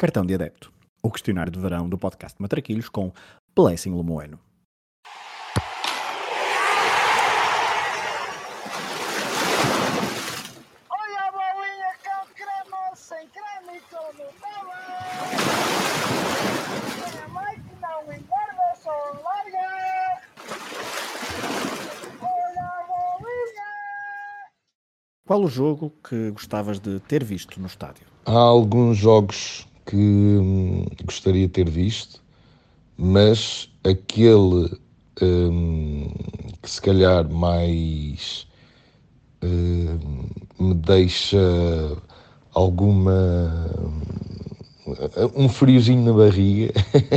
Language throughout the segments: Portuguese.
Cartão de Adepto, o questionário de verão do podcast Matraquilhos com Blessing Lemoeno. Olha a bolinha com creme, sem creme e com Nutella. Tem a mãe que não engorda, só larga. Olha a bolinha. Qual o jogo que gostavas de ter visto no estádio? Há alguns jogos que hum, gostaria de ter visto, mas aquele hum, que se calhar mais hum, me deixa alguma. um friozinho na barriga,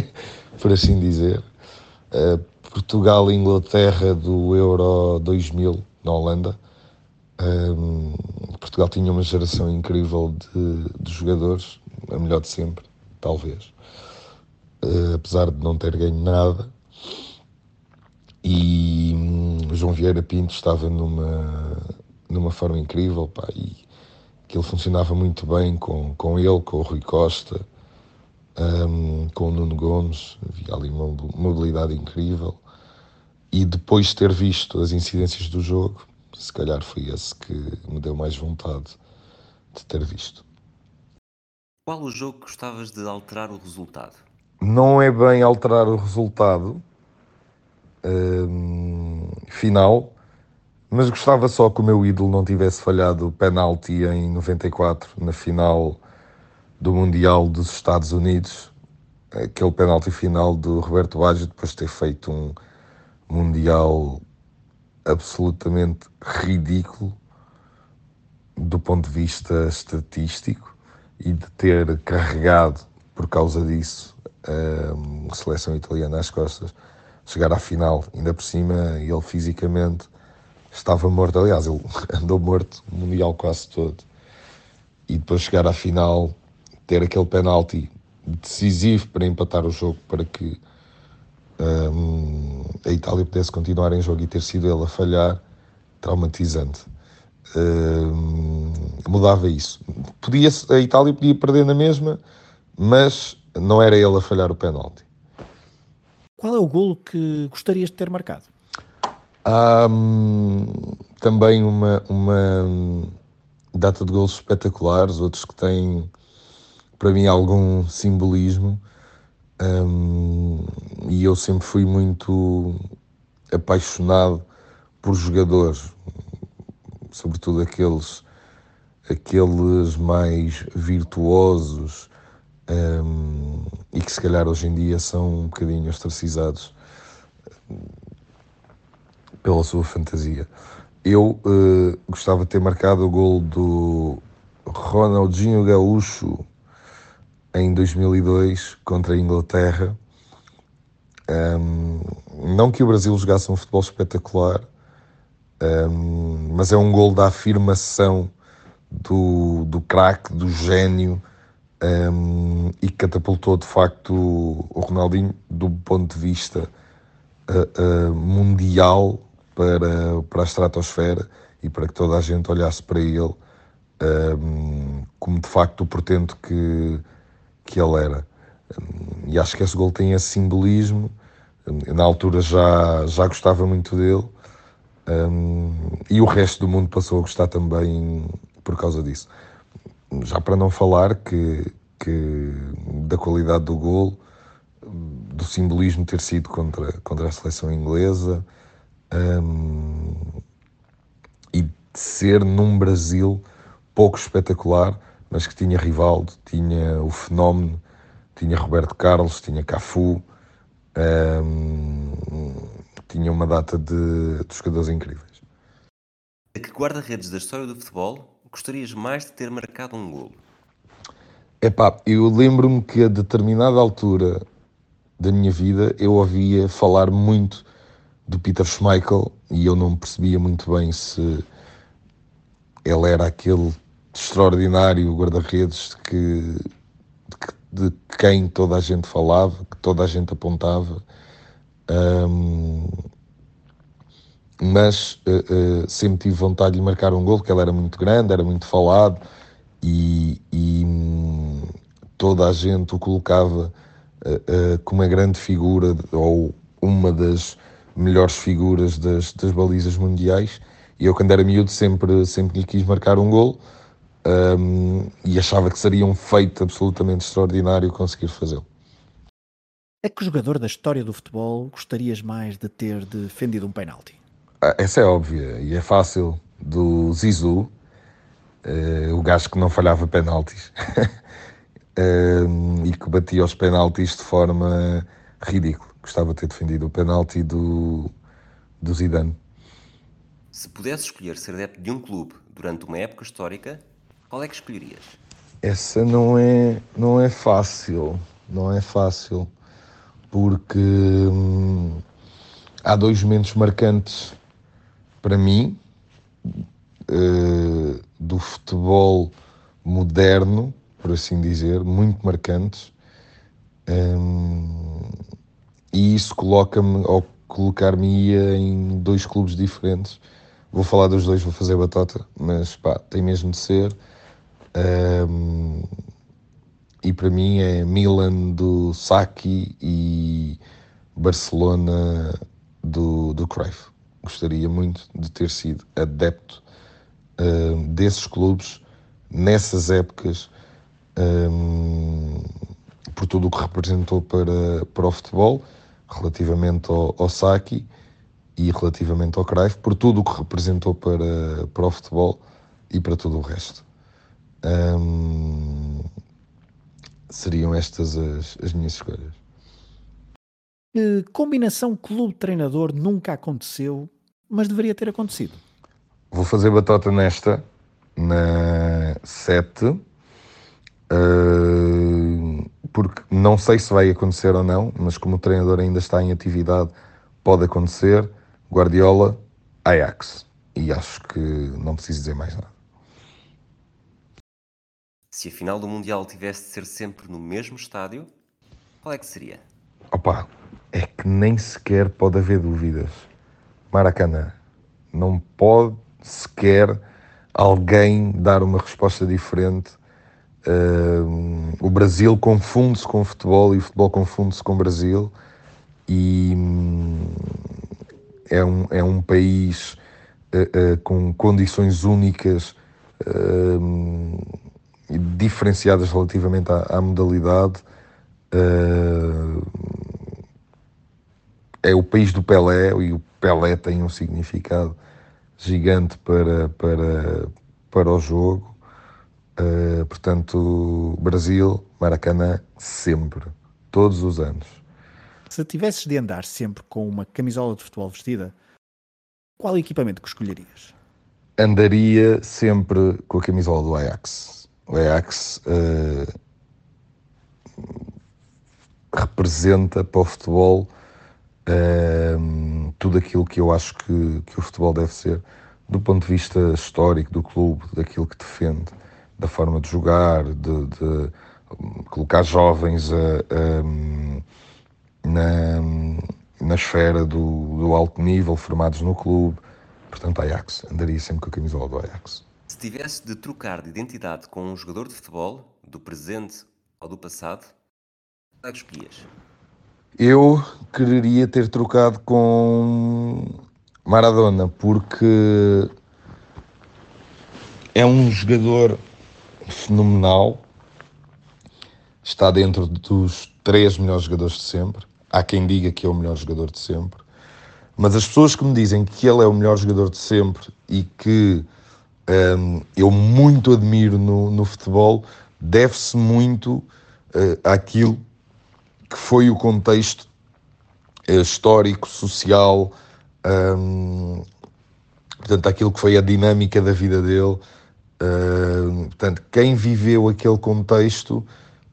por assim dizer. Uh, Portugal e Inglaterra do Euro 2000 na Holanda. Um, Portugal tinha uma geração incrível de, de jogadores, a melhor de sempre, talvez, uh, apesar de não ter ganho nada. E hum, João Vieira Pinto estava numa, numa forma incrível, pá, e aquilo funcionava muito bem com, com ele, com o Rui Costa, um, com o Nuno Gomes, havia ali uma mobilidade incrível. E depois de ter visto as incidências do jogo, se calhar foi esse que me deu mais vontade de ter visto. Qual o jogo que gostavas de alterar o resultado? Não é bem alterar o resultado hum, final, mas gostava só que o meu ídolo não tivesse falhado o penalti em 94, na final do Mundial dos Estados Unidos, aquele penalti final do Roberto Baggio, depois de ter feito um Mundial absolutamente ridículo do ponto de vista estatístico e de ter carregado por causa disso a seleção italiana às costas, chegar à final, ainda por cima ele fisicamente estava morto, aliás, ele andou morto o Mundial quase todo, e depois chegar à final, ter aquele penalti decisivo para empatar o jogo para que um, a Itália pudesse continuar em jogo e ter sido ele a falhar, traumatizante. Mudava isso. Podia, a Itália podia perder na mesma, mas não era ele a falhar o penalti. Qual é o golo que gostarias de ter marcado? Há hum, também uma, uma data de golos espetaculares, outros que têm, para mim, algum simbolismo. E eu sempre fui muito apaixonado por jogadores, sobretudo aqueles, aqueles mais virtuosos um, e que se calhar hoje em dia são um bocadinho ostracizados pela sua fantasia. Eu uh, gostava de ter marcado o gol do Ronaldinho Gaúcho em 2002 contra a Inglaterra. Um, não que o Brasil jogasse um futebol espetacular, um, mas é um gol da afirmação do, do craque, do gênio, um, e catapultou de facto o Ronaldinho do ponto de vista uh, uh, mundial para, para a estratosfera e para que toda a gente olhasse para ele como de facto o portento que, que ele era. E acho que esse gol tem esse simbolismo. Na altura já, já gostava muito dele. Um, e o resto do mundo passou a gostar também por causa disso. Já para não falar que, que da qualidade do gol, do simbolismo ter sido contra, contra a seleção inglesa um, e de ser num Brasil pouco espetacular, mas que tinha Rivaldo, tinha o fenómeno, tinha Roberto Carlos, tinha Cafu, um, tinha uma data de, de jogadores incríveis. A que guarda-redes da história do futebol gostarias mais de ter marcado um golo? Epá, eu lembro-me que a determinada altura da minha vida eu ouvia falar muito do Peter Schmeichel e eu não percebia muito bem se ele era aquele extraordinário guarda-redes que, de, de, quem toda a gente falava, que toda a gente apontava. Um, mas uh, uh, sempre tive vontade de lhe marcar um gol, porque ele era muito grande, era muito falado e, e um, toda a gente o colocava uh, uh, como uma grande figura ou uma das melhores figuras das, das balizas mundiais. E eu, quando era miúdo, sempre, sempre lhe quis marcar um gol um, e achava que seria um feito absolutamente extraordinário conseguir fazê-lo. É que jogador da história do futebol gostarias mais de ter defendido um penalti? Ah, essa é óbvia e é fácil. Do Zizou, uh, o gajo que não falhava penaltis uh, e que batia os penaltis de forma ridícula. Gostava de ter defendido o penalti do, do Zidane. Se pudesse escolher ser adepto de um clube durante uma época histórica, qual é que escolherias? Essa não é, não é fácil, não é fácil, porque hum, há dois momentos marcantes para mim uh, do futebol moderno, por assim dizer, muito marcantes. Um, e isso coloca-me, ou colocar-me-ia em dois clubes diferentes. Vou falar dos dois, vou fazer batota, mas pá, tem mesmo de ser. Um, e para mim é Milan do Saki e Barcelona do, do Cruyff. Gostaria muito de ter sido adepto desses clubes nessas épocas um, por tudo o que representou para, para o futebol relativamente ao, ao Saki e relativamente ao Cruyff, por tudo o que representou para, para o futebol e para todo o resto. Um, seriam estas as, as minhas escolhas. combinação clube-treinador nunca aconteceu, mas deveria ter acontecido. Vou fazer batota nesta, na 7, uh, porque não sei se vai acontecer ou não, mas como o treinador ainda está em atividade, pode acontecer. Guardiola, Ajax. E acho que não preciso dizer mais nada. Se a final do Mundial tivesse de ser sempre no mesmo estádio, qual é que seria? Opa, é que nem sequer pode haver dúvidas. Maracanã. Não pode sequer alguém dar uma resposta diferente. Uh, o Brasil confunde-se com o futebol e o futebol confunde-se com o Brasil e hum, é, um, é um país uh, uh, com condições únicas diferenciadas relativamente à, à modalidade. é o país do Pelé e o Pelé tem um significado gigante para, para, para o jogo. Uh, portanto, Brasil, Maracanã, sempre, todos os anos. Se tivesses de andar sempre com uma camisola de futebol vestida, qual equipamento que escolherias? Andaria sempre com a camisola do Ajax. O Ajax uh, representa para o futebol uh, tudo aquilo que eu acho que, que o futebol deve ser, do ponto de vista histórico do clube, daquilo que defende, da forma de jogar, de, de colocar jovens a, a, na, na esfera do, do alto nível, formados no clube. Portanto, Ajax, andaria sempre com a camisola do Ajax. Se tivesse de trocar de identidade com um jogador de futebol, do presente ou do passado, qual é que escolhias? Eu quereria ter trocado com Maradona, porque é um jogador fenomenal, está dentro dos três melhores jogadores de sempre. Há quem diga que é o melhor jogador de sempre, mas as pessoas que me dizem que ele é o melhor jogador de sempre e que um, eu muito admiro no, no futebol, deve-se muito uh, àquilo que foi o contexto uh, histórico, social, um, portanto, aquilo que foi a dinâmica da vida dele. Uh, portanto, quem viveu aquele contexto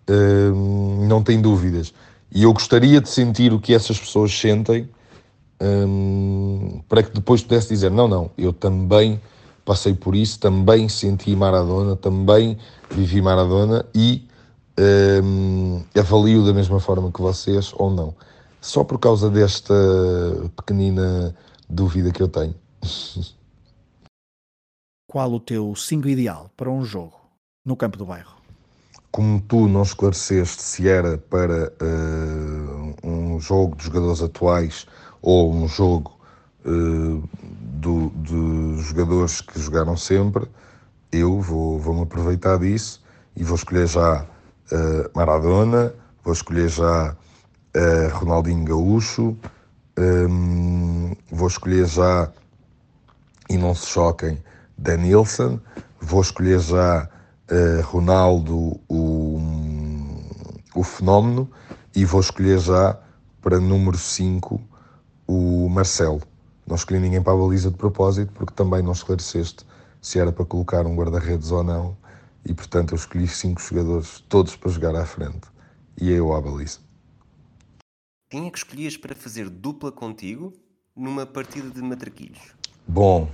uh, não tem dúvidas. E eu gostaria de sentir o que essas pessoas sentem um, para que depois pudesse dizer: não, não, eu também passei por isso, também senti Maradona, também vivi Maradona e um, avalio da mesma forma que vocês ou não. Só por causa desta pequenina dúvida que eu tenho. Qual o teu 5 ideal para um jogo no campo do bairro? como tu não esclareceste se era para uh, um jogo de jogadores atuais ou um jogo uh, do, de jogadores que jogaram sempre, eu vou, vou-me aproveitar disso e vou escolher já uh, Maradona, vou escolher já Ronaldinho Gaúcho, um, vou escolher já, e não se choquem, Denilson, vou escolher já uh, Ronaldo, o, o fenómeno, e vou escolher já para número 5 o Marcelo. Não escolhi ninguém para a baliza de propósito, porque também não esclareceste se era para colocar um guarda-redes ou não, e portanto eu escolhi cinco jogadores, todos para jogar à frente, e eu à baliza. Quem é que escolhias para fazer dupla contigo numa partida de matraquilhos? Bom,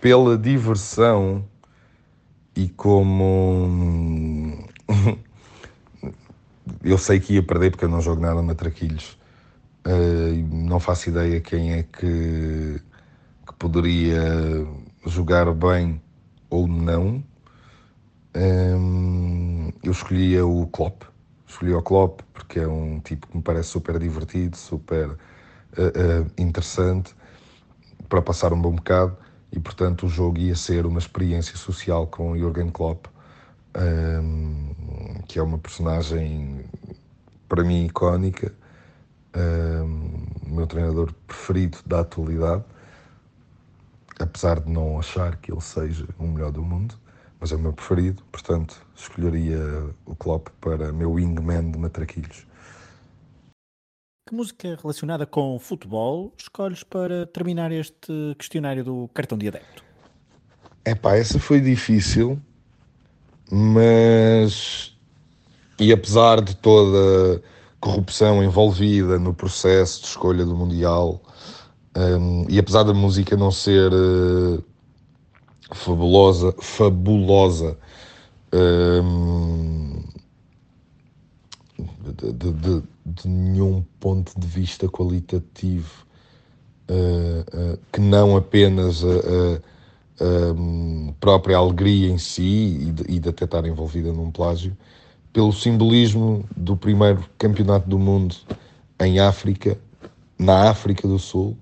pela diversão e como eu sei que ia perder porque eu não jogo nada matraquilhos, uh, não faço ideia quem é que, que poderia jogar bem ou não. Ehm, eu escolhia o Klopp, escolhi o Klopp porque é um tipo que me parece super divertido, super uh, uh, interessante para passar um bom bocado e portanto o jogo ia ser uma experiência social com Jürgen Klopp, um, que é uma personagem para mim icónica, o meu treinador preferido da atualidade, apesar de não achar que ele seja o melhor do mundo, mas é o meu preferido, portanto escolheria o Klopp para meu wingman de matraquilhos. Que música relacionada com futebol escolhes para terminar este questionário do cartão de adepto? É pá, essa foi difícil, mas. E apesar de toda corrupção envolvida no processo de escolha do Mundial, um, e apesar da música não ser uh, fabulosa, fabulosa um, de, de, de, nenhum ponto de vista qualitativo uh, uh, que não apenas a, a, a, própria alegria em si e de, e de até estar envolvida num plágio, pelo simbolismo do primeiro campeonato do mundo em África, na África do Sul,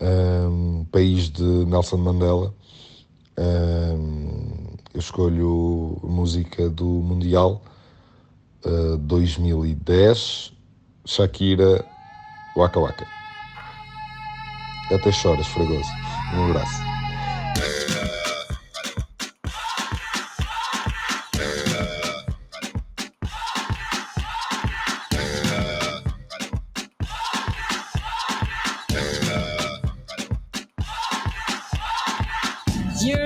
um, país de Nelson Mandela. Um, eu escolho música do Mundial 2010, Shakira Waka Waka. Até choras, Fragoso. Um abraço.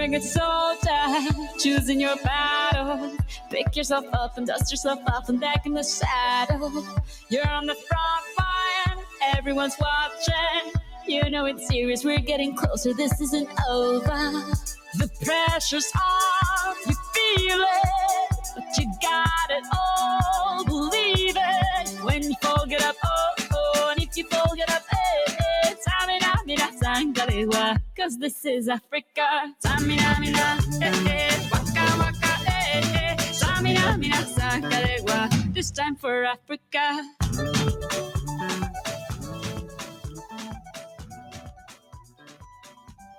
A good soldier, choosing your battle. Pick yourself up and dust yourself off and back in the saddle. You're on the front line, everyone's watching. You know it's serious, we're getting closer, this isn't over. The pressure's on, cause this is Africa. Samina, mina, eh, eh, waka, waka, eh, eh. Samina, mina, sakarewa. Eh, this time for Africa.